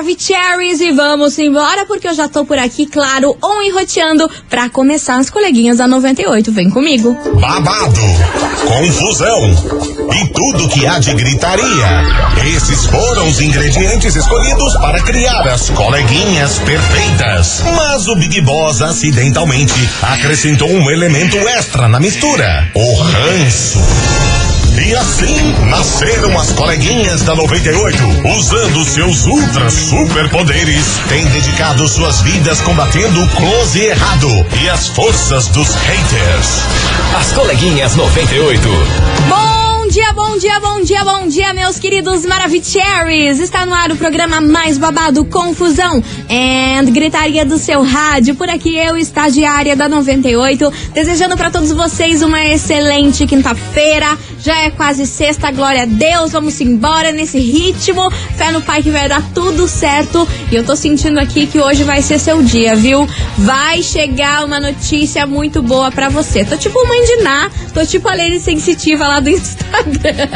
Maravicheries e vamos embora porque eu já tô por aqui, claro, on e roteando pra começar as coleguinhas da 98. Vem comigo. Babado, confusão e tudo que há de gritaria. Esses foram os ingredientes escolhidos para criar as coleguinhas perfeitas. Mas o Big Boss acidentalmente acrescentou um elemento extra na mistura: o ranço. E assim nasceram as coleguinhas da 98. Usando seus ultra superpoderes, têm dedicado suas vidas combatendo o close e errado e as forças dos haters. As coleguinhas 98. Bom dia, bom dia, bom dia, bom dia, meus queridos Maravicheries! Está no ar o programa mais babado, Confusão and Gritaria do seu rádio. Por aqui eu, estagiária da 98, desejando para todos vocês uma excelente quinta-feira. Já é quase sexta, glória a Deus, vamos embora nesse ritmo. Fé no Pai que vai dar tudo certo. E eu tô sentindo aqui que hoje vai ser seu dia, viu? Vai chegar uma notícia muito boa para você. Tô tipo mãe de Ná, tô tipo a Lene Sensitiva lá do Instagram.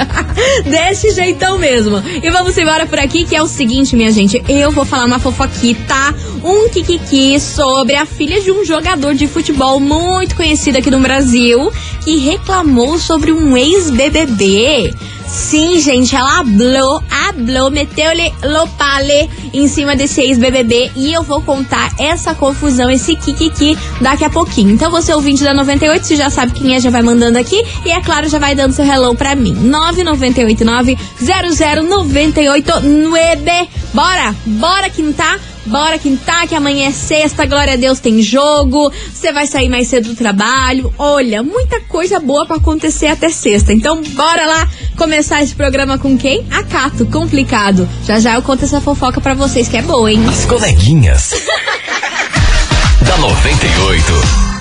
Desse jeitão mesmo. E vamos embora por aqui, que é o seguinte, minha gente. Eu vou falar uma fofoquita, um kikiki sobre a filha de um jogador de futebol muito conhecido aqui no Brasil, que reclamou sobre um ex-BBB. Sim, gente, ela hablou, hablou, meteu-lhe lopale em cima desse ex-BBB e eu vou contar essa confusão, esse kikiki daqui a pouquinho. Então você ouvinte da 98, você já sabe quem é, já vai mandando aqui e é claro, já vai dando seu hello pra mim. 9989 00989. Bora, bora quintar. Bora quintar, que amanhã é sexta, glória a Deus, tem jogo. Você vai sair mais cedo do trabalho. Olha, muita coisa boa para acontecer até sexta. Então, bora lá começar esse programa com quem? A Cato, complicado. Já já eu conto essa fofoca para vocês que é boa, hein? As coleguinhas. da 98.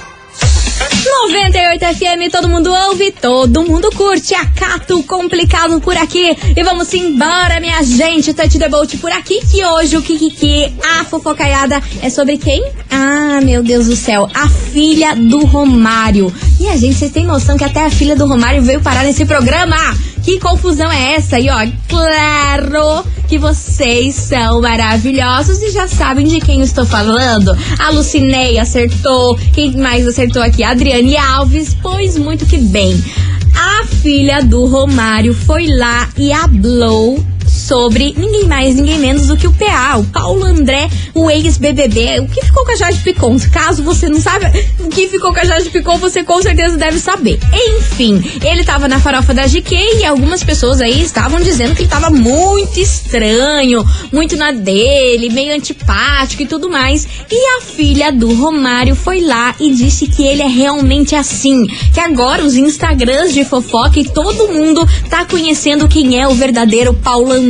98 FM, todo mundo ouve, todo mundo curte. Acato complicado por aqui. E vamos embora, minha gente. Touch the boat por aqui. Que hoje o Kikiki, a fofocaiada, é sobre quem? Ah, meu Deus do céu. A filha do Romário. E a gente, vocês têm noção que até a filha do Romário veio parar nesse programa? Que confusão é essa? E ó, claro que vocês são maravilhosos e já sabem de quem estou falando. A Lucinei acertou. Quem mais acertou aqui? A Adriane Alves. Pois muito que bem. A filha do Romário foi lá e hablou sobre ninguém mais, ninguém menos do que o PA, o Paulo André, o ex-BBB. O que ficou com a Jade Picon? Caso você não saiba o que ficou com a Jade Picon, você com certeza deve saber. Enfim, ele tava na farofa da GQ e algumas pessoas aí estavam dizendo que ele tava muito estranho, muito na dele, meio antipático e tudo mais. E a filha do Romário foi lá e disse que ele é realmente assim. Que agora os Instagrams de fofoca e todo mundo tá conhecendo quem é o verdadeiro Paulo André.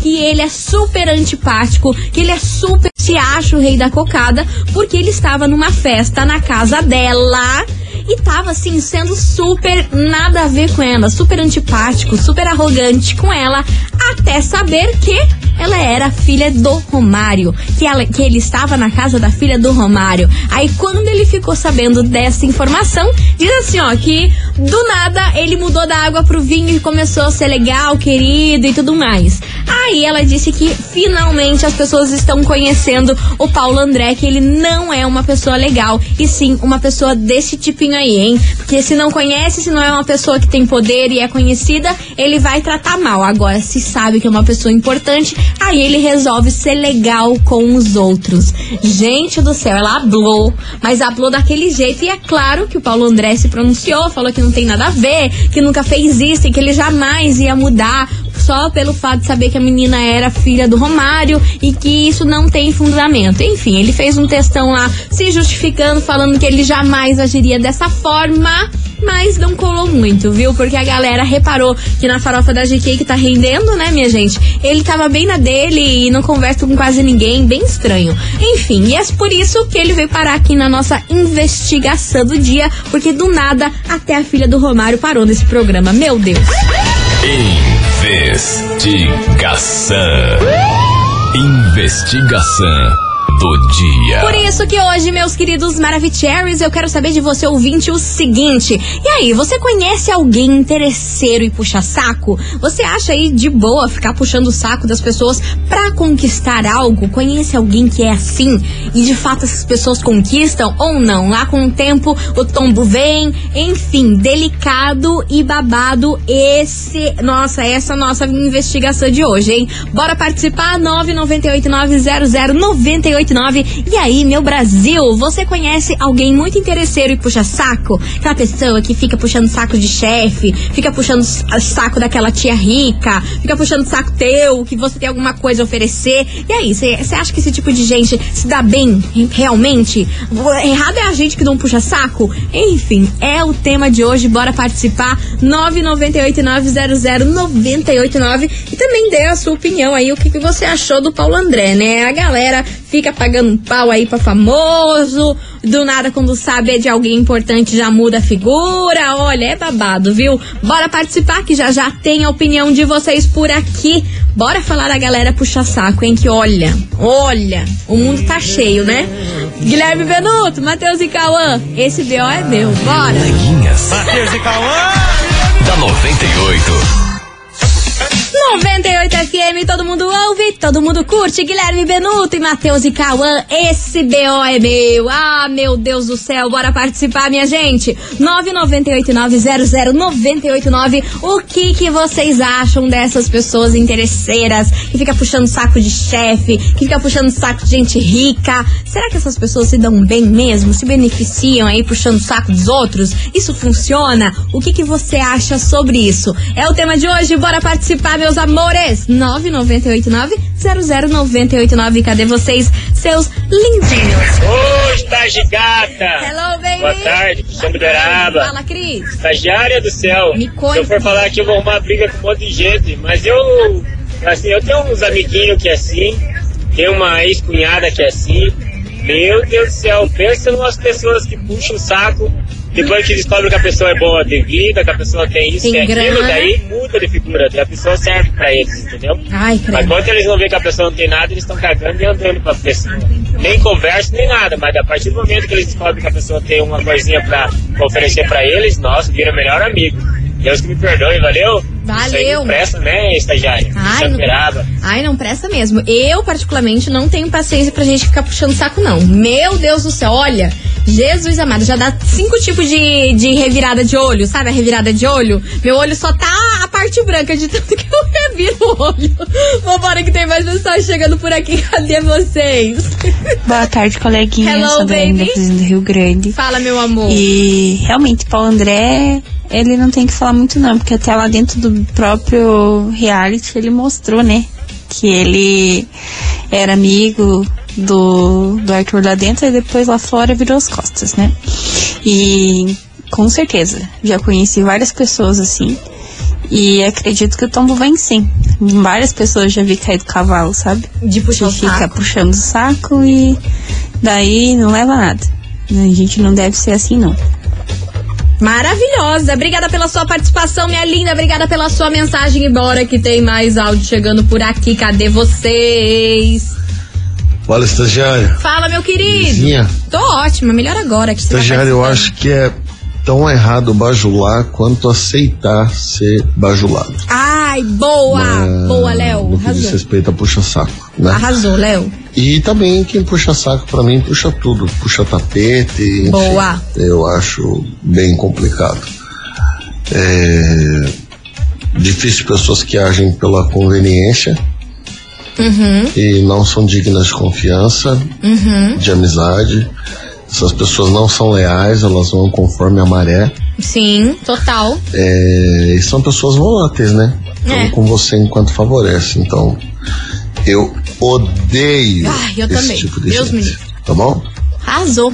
Que ele é super antipático, que ele é super se acha o rei da cocada, porque ele estava numa festa na casa dela e tava assim sendo super nada a ver com ela, super antipático, super arrogante com ela, até saber que ela era filha do Romário, que, ela, que ele estava na casa da filha do Romário. Aí quando ele ficou sabendo dessa informação, diz assim, ó, que do nada ele mudou da água pro vinho e começou a ser legal, querido e tudo mais. Aí ela disse que finalmente as pessoas estão conhecendo o Paulo André, que ele não é uma pessoa legal, e sim uma pessoa desse tipinho aí, hein? Porque se não conhece, se não é uma pessoa que tem poder e é conhecida, ele vai tratar mal. Agora, se sabe que é uma pessoa importante, aí ele resolve ser legal com os outros. Gente do céu, ela hablou, mas hablou daquele jeito. E é claro que o Paulo André se pronunciou, falou que não tem nada a ver, que nunca fez isso e que ele jamais ia mudar só pelo fato de saber que a menina era filha do Romário e que isso não tem fundamento. Enfim, ele fez um textão lá se justificando, falando que ele jamais agiria dessa forma mas não colou muito, viu? Porque a galera reparou que na farofa da GK que tá rendendo, né, minha gente? Ele tava bem na dele e não conversa com quase ninguém, bem estranho. Enfim, e é por isso que ele veio parar aqui na nossa investigação do dia, porque do nada até a filha do Romário parou nesse programa. Meu Deus. Investigação. Investigação do dia. Por isso que hoje, meus queridos Maravicheries, eu quero saber de você, ouvinte, o seguinte. E aí, você conhece alguém interesseiro e puxa saco? Você acha aí de boa ficar puxando o saco das pessoas pra conquistar algo? Conhece alguém que é assim? E de fato essas pessoas conquistam ou não? Lá com o tempo o tombo vem, enfim, delicado e babado esse, nossa, essa nossa investigação de hoje, hein? Bora participar 998900989. E aí, meu Brasil, você conhece alguém muito interesseiro e puxa saco? Aquela pessoa que fica puxando saco de chefe, fica puxando saco daquela tia rica, fica puxando saco teu, que você tem alguma coisa a oferecer. E aí, você acha que esse tipo de gente se dá bem realmente? Errado é a gente que não puxa saco? Enfim, é o tema de hoje. Bora participar. 998900989 e também dê a sua opinião aí, o que, que você achou do Paulo André, né? A galera fica pagando um pau aí pra famoso, do nada quando sabe é de alguém importante já muda a figura, olha, é babado, viu? Bora participar que já já tem a opinião de vocês por aqui. Bora falar da galera puxa saco, hein? Que olha, olha, o mundo tá cheio, né? Guilherme Benuto, Matheus e Cauã, esse BO é meu, bora! Matheus e Cauã. da 98. 98 FM, todo mundo ouve, todo mundo curte. Guilherme Benuto e Matheus e Cauã, esse BO é meu. Ah, meu Deus do céu, bora participar, minha gente. 998900989. O que que vocês acham dessas pessoas interesseiras que fica puxando saco de chefe, que fica puxando saco de gente rica? Será que essas pessoas se dão bem mesmo? Se beneficiam aí puxando saco dos outros? Isso funciona? O que que você acha sobre isso? É o tema de hoje, bora participar, meus amores. 998900989. Cadê vocês, seus lindinhos? Ô, estagigata. Hello, baby. Boa tarde, Cristiano Beraba. Fala, Cris. Estagiária do céu. Me conta. Se eu for falar aqui, eu vou arrumar briga com um monte de gente. Mas eu, assim, eu tenho uns amiguinhos que é assim. Tenho uma ex-cunhada que é assim. Meu Deus do céu, pensa numas pessoas que puxam o saco. Depois que descobre que a pessoa é boa de vida, que a pessoa tem isso, Tem tem aquilo, daí muda de figura. A pessoa serve pra eles, entendeu? Ai, Mas quando eles não veem que a pessoa não tem nada, eles estão cagando e andando pra pessoa. Nem conversa, nem nada, mas a partir do momento que eles descobrem que a pessoa tem uma coisinha pra oferecer pra eles, nossa, vira melhor amigo. Deus que me perdoe, valeu? Isso aí Valeu. não presta, né, estagiário? Ai, Ai, não-. Ai, não presta mesmo. Eu, particularmente, não tenho paciência pra gente ficar puxando saco, não. Meu Deus do céu, olha. Jesus amado, já dá cinco tipos de, de revirada de olho, sabe a revirada de olho? Meu olho só tá a parte branca de tanto que eu reviro o olho. Vambora que tem mais mensagem chegando por aqui. Cadê vocês? Boa tarde, coleguinha. Hello, Sou baby. do Rio Grande. Fala, meu amor. E realmente, Paulo André, ele não tem que falar muito não, porque até lá dentro do próprio reality ele mostrou, né? Que ele era amigo do, do Arthur lá dentro e depois lá fora virou as costas, né? E com certeza, já conheci várias pessoas assim. E acredito que o tombo vem sim. Várias pessoas já vi cair do cavalo, sabe? De puxar o fica saco. puxando o saco e daí não leva nada. A gente não deve ser assim, não. Maravilhosa. Obrigada pela sua participação, minha linda. Obrigada pela sua mensagem. E bora que tem mais áudio chegando por aqui. Cadê vocês? Fala, estagiário. Fala, meu querido. Vizinha, Tô ótima. Melhor agora que você tá estagiário, eu acho que é tão errado bajular quanto aceitar ser bajulado. Ai, boa. Né, Boa, Léo. No que diz Arrasou. respeito a puxa-saco, né? Arrasou, Léo. E também quem puxa saco pra mim puxa tudo, puxa tapete, enfim, Boa. eu acho bem complicado. É difícil pessoas que agem pela conveniência Uhum, e não são dignas de confiança, uhum. de amizade. Essas pessoas não são leais, elas vão conforme a maré. Sim, total. É, e são pessoas voláteis, né? Estão É. com você enquanto favorece. Então, eu odeio eu esse também. tipo de Deus me gente. livre. Tá bom? Arrasou.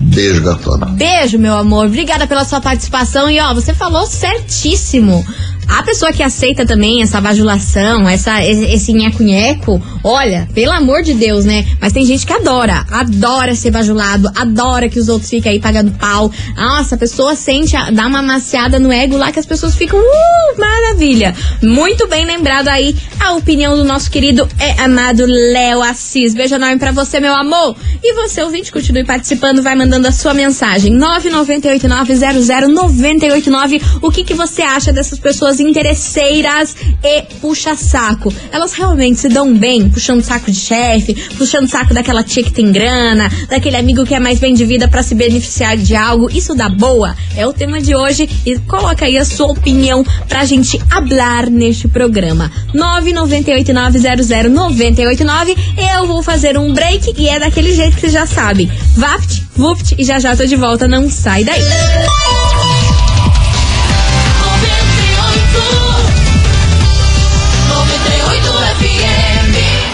Beijo, gatona. Beijo, meu amor. Obrigada pela sua participação. E ó, você falou certíssimo. A pessoa que aceita também essa bajulação, essa, esse nheco-nheco, olha, pelo amor de Deus, né? Mas tem gente que adora, adora ser bajulado, adora que os outros fiquem aí pagando pau. Nossa, a pessoa sente, dá uma maciada no ego lá que as pessoas ficam, uh, maravilha. Muito bem lembrado aí a opinião do nosso querido é amado Léo Assis. Beijo enorme pra você, meu amor. E você, ouvinte, continue participando, vai mandando a sua mensagem. 998900989. O que, que você acha dessas pessoas interesseiras e puxa-saco? Elas realmente se dão bem puxando saco de chefe, puxando saco daquela tia que tem grana, daquele amigo que é mais bem de vida para se beneficiar de algo. Isso dá boa? É o tema de hoje e coloca aí a sua opinião pra gente hablar neste programa. 998900989. Eu vou fazer um break e é daquele jeito que você já sabe. Vapt, vupt e já já tô de volta, não sai daí.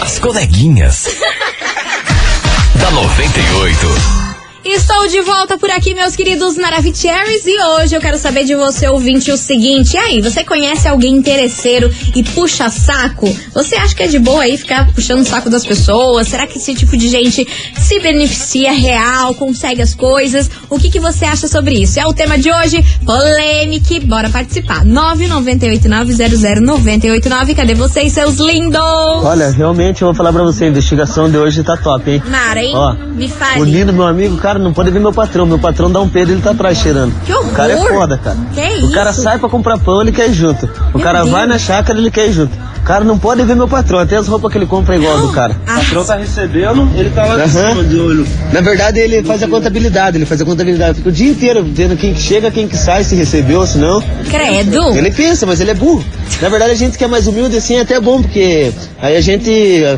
As coleguinhas. da 98. Estou de volta por aqui, meus queridos Maravicheries, e hoje eu quero saber de você, ouvinte, o seguinte. E aí, você conhece alguém interesseiro e puxa saco? Você acha que é de boa aí ficar puxando o saco das pessoas? Será que esse tipo de gente se beneficia real, consegue as coisas? O que, que você acha sobre isso? É o tema de hoje, polêmica. Bora participar. 998900989. Cadê vocês, seus lindos? Olha, realmente eu vou falar pra você, a investigação de hoje tá top, hein? Mara, hein? Ó, Me fale. O lindo, meu amigo, cara, não pode ver meu patrão. Meu patrão dá um pedo ele tá atrás cheirando. Que horror! O cara é foda, cara. Que o cara isso? sai pra comprar pão, ele quer ir junto. O Meu cara Deus. vai na chácara, ele quer ir junto. O cara não pode ver meu patrão, até as roupas que ele compra é igual do cara. Ah, tá recebendo, ele tá lá de cima, de olho. Na verdade, ele faz a contabilidade, ele faz a contabilidade. Fica o dia inteiro vendo quem que chega, quem que sai, se recebeu, se não. Credo. Ele pensa, mas ele é burro. Na verdade, a gente que é mais humilde assim é até bom, porque aí a gente,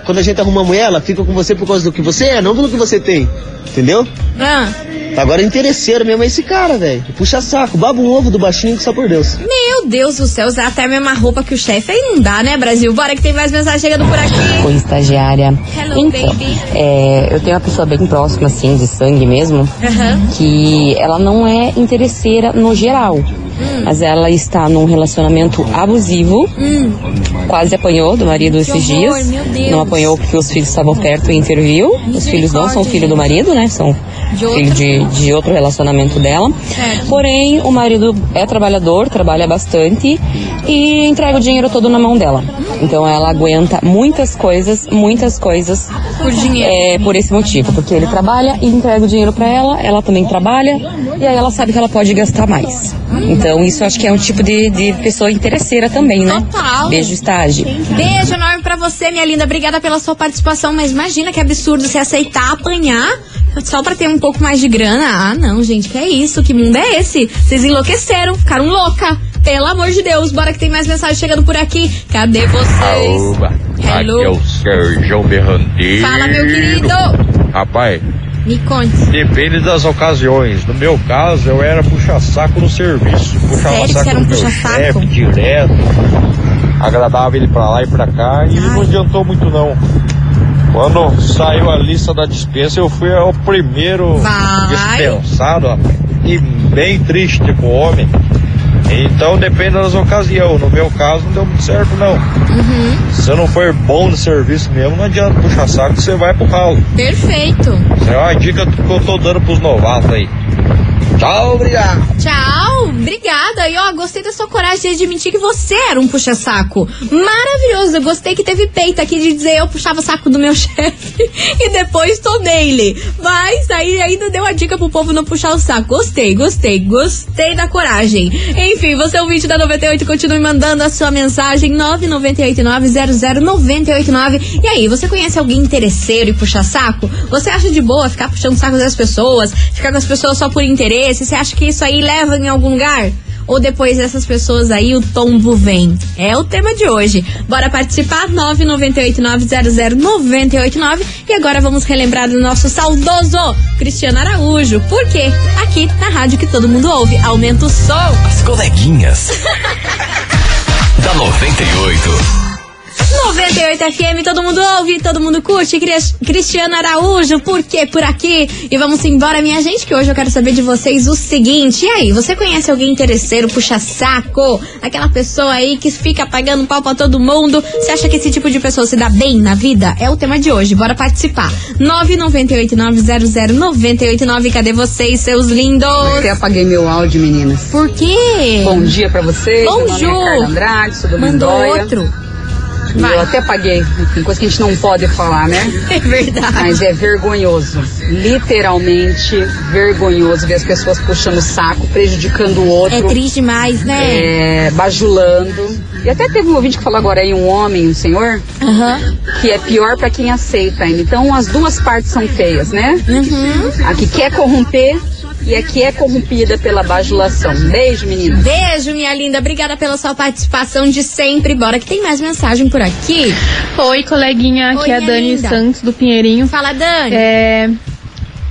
quando a gente arruma uma mulher, ela fica com você por causa do que você é, não pelo que você tem. Entendeu? Ah, Agora interesseiro mesmo é esse cara, velho. Puxa saco, baba um ovo do baixinho, que só por Deus. meu Deus do céu, usar até a mesma roupa que o chefe aí não dá, né, Brasil? Bora que tem mais mensagem chegando por aqui. Oi, estagiária. Hello, então, baby. é, eu tenho uma pessoa bem próxima, assim, de sangue mesmo, Aham. que ela não é interesseira no geral. Mas ela está num relacionamento abusivo. Quase apanhou do marido esses dias. Não apanhou porque os filhos estavam perto e interviu. Os filhos não são filho do marido, né? São De filho outro. de, de outro relacionamento dela. Certo. Porém, o marido é trabalhador, trabalha bastante e entrega o dinheiro todo na mão dela. Então ela aguenta muitas coisas, muitas coisas Por dinheiro. é, por esse motivo, porque ele trabalha e entrega o dinheiro pra ela, ela também trabalha, e aí ela sabe que ela pode gastar mais. Então isso acho que é um tipo de, de pessoa interesseira também, né? Total. Beijo, estágio. Beijo enorme pra você, minha linda. Obrigada pela sua participação. Mas imagina que absurdo você aceitar apanhar só pra ter um pouco mais de grana. Ah, não, gente, que é isso? Que mundo é esse? Vocês enlouqueceram, ficaram louca. Pelo amor de Deus, bora que tem mais mensagem chegando por aqui. Cadê vocês? Oba, aqui Hello. é o Sérgio Berranteiro. Fala, meu querido. Rapaz, Me conte. depende das ocasiões. No meu caso, eu era puxa-saco no serviço. Puxava Sério que saco você era um puxa-saco? direto. Agradava ele pra lá e pra cá e não adiantou muito não. Quando saiu a lista da dispensa, eu fui o primeiro Vai. dispensado, rapaz. E bem triste com o homem. Então depende das ocasiões. No meu caso não deu muito certo não. Uhum. Se você não for bom no serviço mesmo, não adianta puxar saco, você vai pro ralo. Perfeito. Isso é uma dica que eu tô dando pros novatos aí. Tchau, obrigado. Tchau, obrigada. E ó, gostei da sua coragem de admitir que você era um puxa-saco. Maravilhoso. Gostei que teve peito aqui de dizer eu puxava o saco do meu chefe e depois tô nele. Mas aí ainda deu a dica pro povo não puxar o saco. Gostei, gostei, gostei da coragem. Enfim, você é o vídeo da 98, continue mandando a sua mensagem 998900989. E aí, você conhece alguém interesseiro e puxa saco? Você acha de boa ficar puxando o saco das pessoas? Ficar com as pessoas só por interesse? Você acha que isso aí leva em algum lugar? Ou depois dessas pessoas aí o tombo vem? É o tema de hoje. Bora participar? 998900989. E agora vamos relembrar do nosso saudoso Cristiano Araújo. Por quê? Aqui na rádio que todo mundo ouve. Aumenta o som. As coleguinhas. da 98. 98 FM, todo mundo ouve, todo mundo curte. Cris- Cristiano Araújo, por quê por aqui? E vamos embora, minha gente, que hoje eu quero saber de vocês o seguinte. E aí, você conhece alguém interesseiro, puxa saco? Aquela pessoa aí que fica pagando pau pra todo mundo? Você acha que esse tipo de pessoa se dá bem na vida? É o tema de hoje, bora participar. 998900989, cadê vocês, seus lindos? Eu apaguei meu áudio, meninas. Por quê? Bom dia pra vocês. Bom nome é. Carla Andrade, sou do Mandou Mendóia. outro. E Eu até apaguei. Tem coisa que a gente não pode falar, né? É verdade. Mas é vergonhoso. Literalmente vergonhoso ver as pessoas puxando o saco, prejudicando o outro. É triste demais, né? é, bajulando. E até teve um ouvinte que falou agora aí, um homem, um senhor, Aham. que é pior pra quem aceita ainda. Então as duas partes são feias, né? Uhum. A que quer corromper e a que é corrompida pela bajulação. Beijo, meninas. Beijo, minha linda. Obrigada pela sua participação de sempre. Bora que tem mais mensagem por aqui. Oi, coleguinha, aqui Oi, é a Dani linda. Santos do Pinheirinho. Fala, Dani. É,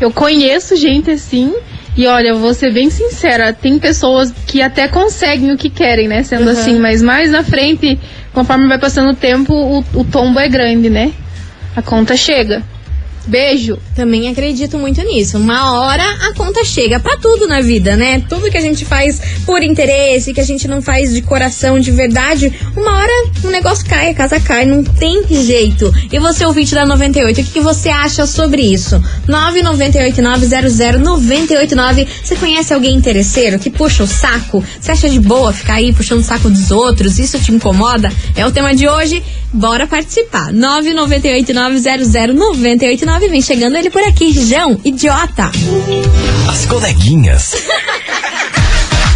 eu conheço gente assim. E olha, eu vou ser bem sincera, tem pessoas que até conseguem o que querem, né? Sendo Uhum. assim, mas mais na frente, conforme vai passando o tempo, o, o tombo é grande, né? A conta chega. Beijo. Também acredito muito nisso. Uma hora a conta chega pra tudo na vida, né? Tudo que a gente faz por interesse, que a gente não faz de coração, de verdade, uma hora o negócio cai, a casa cai, não tem jeito. E você, ouvinte da 98, o que, que você acha sobre isso? 998900989. Você conhece alguém interesseiro que puxa o saco? Você acha de boa ficar aí puxando o saco dos outros? Isso te incomoda? É o tema de hoje. Bora participar. 998900989. Vem chegando ele por aqui. João, idiota. As coleguinhas.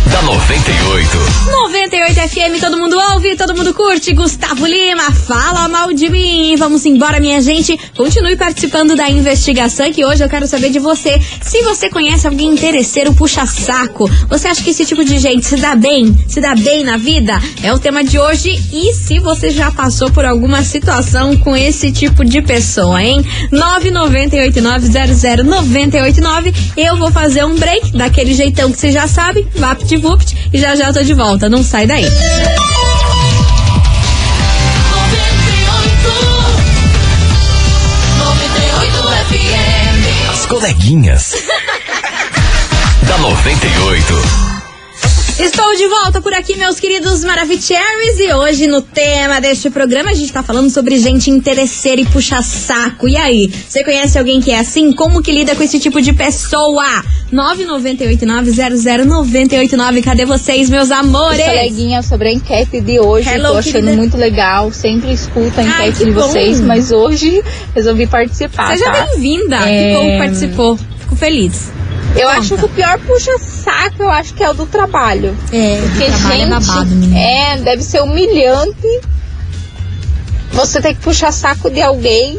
da 98. 98 FM, todo mundo ouve, todo mundo curte. Gustavo Lima, fala mal de mim. Vamos embora, minha gente. Continue participando da investigação que hoje eu quero saber de você. Se você conhece alguém interesseiro, puxa saco. Você acha que esse tipo de gente se dá bem? Se dá bem na vida? É o tema de hoje. E se você já passou por alguma situação com esse tipo de pessoa, hein? 998900989. Eu vou fazer um break daquele jeitão que você já sabe. Vapt vupt. E já já eu tô de volta. Não sai daí. As coleguinhas. da 98. Estou de volta por aqui, meus queridos Maravicheries, e hoje no tema deste programa a gente tá falando sobre gente interesseira e puxa-saco. E aí, você conhece alguém que é assim? Como que lida com esse tipo de pessoa? 998900989, cadê vocês, meus amores? Coleguinha, sobre a enquete de hoje, Hello, tô achando querida. muito legal. Sempre escuto a Ai, enquete que de bom. vocês, mas hoje resolvi participar. Seja tá? bem-vinda, É, que bom participou. Fico feliz. Eu Conta. acho que o pior puxa-saco, eu acho que é o do trabalho. É, Porque, o trabalho é gente, babado, menina. é, deve ser humilhante você ter que puxar saco de alguém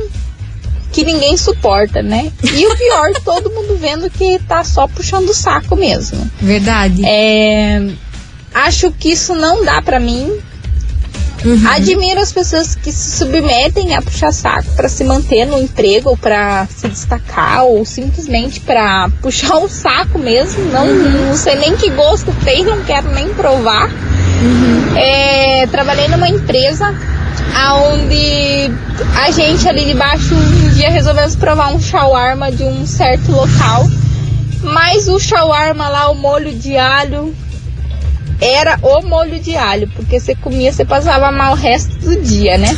que ninguém suporta, né? E o pior, todo mundo vendo que tá só puxando o saco mesmo. Verdade. É, acho que isso não dá pra mim. Uhum. Admiro as pessoas que se submetem a puxar saco pra se manter no emprego, ou pra se destacar, ou simplesmente pra puxar o saco mesmo. Não, não sei nem que gosto tem, não quero nem provar. É, trabalhei numa empresa onde a gente ali de baixo dia resolvemos provar um shawarma de um certo local. Mas o shawarma lá, o molho de alho, era o molho de alho, porque você comia, você passava mal o resto do dia, né?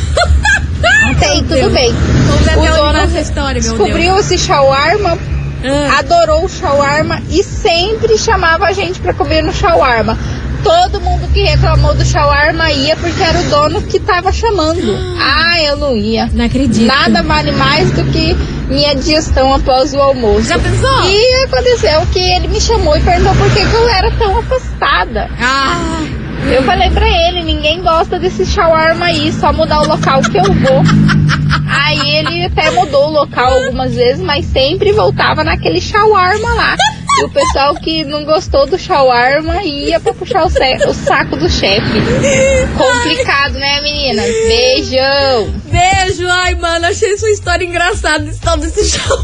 Aí tudo bem. O dono essa história, meu descobriu esse shawarma, Ah. adorou o shawarma e sempre chamava a gente pra comer no shawarma. Todo mundo que reclamou do shawarma ia porque era o dono que tava chamando. Ah, eu não ia. Não acredito. Nada vale mais do que minha digestão após o almoço. Já pensou? E aconteceu que ele me chamou e perguntou por que, que eu era tão afastada. Ah, Eu falei pra ele, ninguém gosta desse shawarma aí, só mudar o local que eu vou. Aí ele até mudou o local algumas vezes, mas sempre voltava naquele shawarma lá. E o pessoal que não gostou do shawarma ia pra puxar o, o saco do chefe. Complicado, né, meninas? Beijão! Beijo, ai, mano, achei sua história engraçada, esse tal desse show.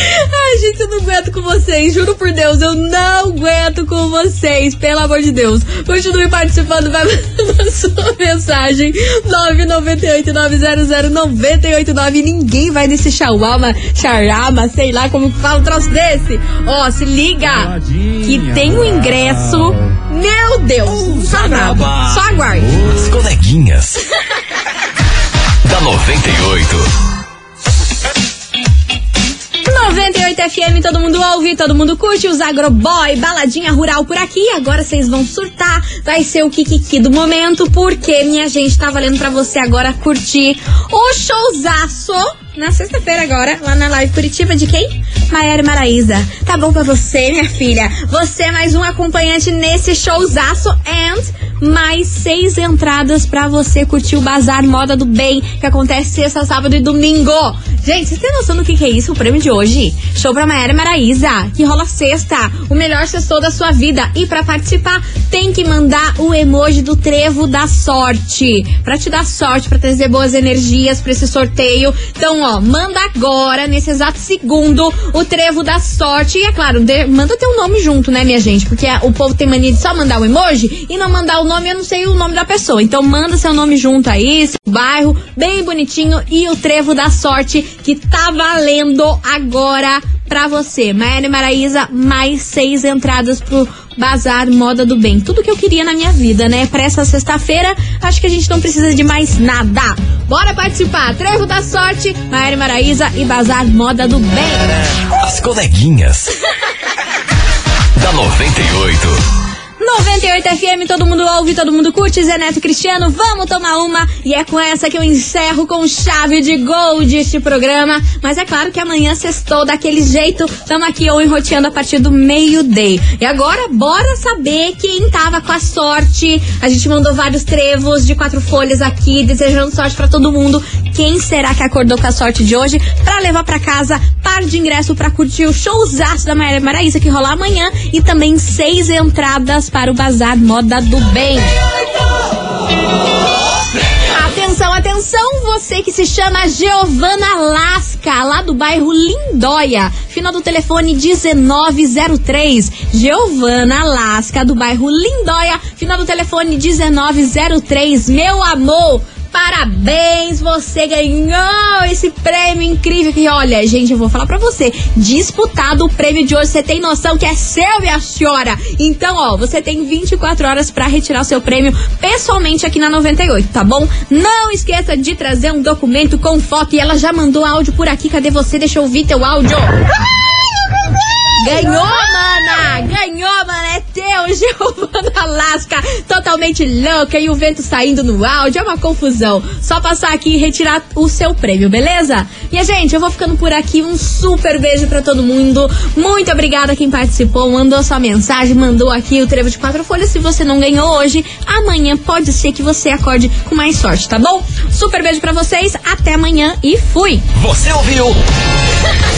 Ai, gente, eu não aguento com vocês. Juro por Deus, eu não aguento com vocês. Pelo amor de Deus. Continue participando, vai mandando sua mensagem. 998-900-989. Ninguém vai nesse chauama, charama, sei lá como que fala um troço desse. Ó, se liga que tem um ingresso. Meu Deus, só aguarde. Só aguarde. As coleguinhas. da 98. 98 FM, todo mundo ouve, todo mundo curte os Agroboy, baladinha rural por aqui. Agora vocês vão surtar, vai ser o Kikiki do momento, porque minha gente tá valendo pra você agora curtir o showzaço na sexta-feira agora, lá na live Curitiba de quem? Maiara Maraíza. Tá bom pra você, minha filha? Você é mais um acompanhante nesse showzaço and mais seis entradas pra você curtir o Bazar Moda do Bem, que acontece sexta, sábado e domingo. Gente, vocês têm noção do que, que é isso? O prêmio de hoje? Show pra Maiara Maraíza, que rola sexta. O melhor sextou da sua vida. E pra participar, tem que mandar o emoji do trevo da sorte. Pra te dar sorte, pra trazer boas energias pra esse sorteio. Então, ó, manda agora, nesse exato segundo, o trevo da sorte. E é claro, de, manda teu nome junto, né, minha gente? Porque a, o povo tem mania de só mandar o emoji e não mandar o nome, eu não sei o nome da pessoa. Então manda seu nome junto aí, seu bairro, bem bonitinho, e o trevo da sorte que tá valendo agora pra você. Maiane Maraíza, mais seis entradas pro Bazar Moda do Bem. Tudo que eu queria na minha vida, né? Pra essa sexta-feira, acho que a gente não precisa de mais nada. Bora participar! Trevo da Sorte, Maiane Maraíza e Bazar Moda do Bem. As coleguinhas. da 98. 98 FM, todo mundo ouve, todo mundo curte. Zé Neto Cristiano, vamos tomar uma. E é com essa que eu encerro com chave de gold este programa. Mas é claro que amanhã sextou daquele jeito. Estamos aqui ou enroteando a partir do meio-day. E agora, bora saber quem tava com a sorte. A gente mandou vários trevos de quatro folhas aqui, desejando sorte para todo mundo. Quem será que acordou com a sorte de hoje para levar para casa par de ingresso para curtir o showzaço da Maria Maraísa que rolar amanhã e também seis entradas para o Bazar Moda do Bem. Atenção, atenção, você que se chama Giovana Lasca, lá do bairro Lindóia, final do telefone 1903. Giovana Lasca, do bairro Lindóia, final do telefone 1903. Meu amor, Parabéns, você ganhou esse prêmio incrível que, olha, gente, eu vou falar pra você, disputado o prêmio de hoje, você tem noção que é seu, minha senhora. Então, ó, você tem 24 horas para retirar o seu prêmio pessoalmente aqui na 98, tá bom? Não esqueça de trazer um documento com foto e ela já mandou áudio por aqui, cadê você? Deixa eu ouvir teu áudio. Ganhou, mana! Ganhou, Giovana Lasca! Totalmente louca e o vento saindo no áudio. É uma confusão. Só passar aqui e retirar o seu prêmio, beleza? Minha gente, eu vou ficando por aqui. Um super beijo pra todo mundo. Muito obrigada a quem participou, mandou sua mensagem, mandou aqui o trevo de quatro folhas. Se você não ganhou hoje, amanhã pode ser que você acorde com mais sorte, tá bom? Super beijo pra vocês. Até amanhã e fui! Você ouviu?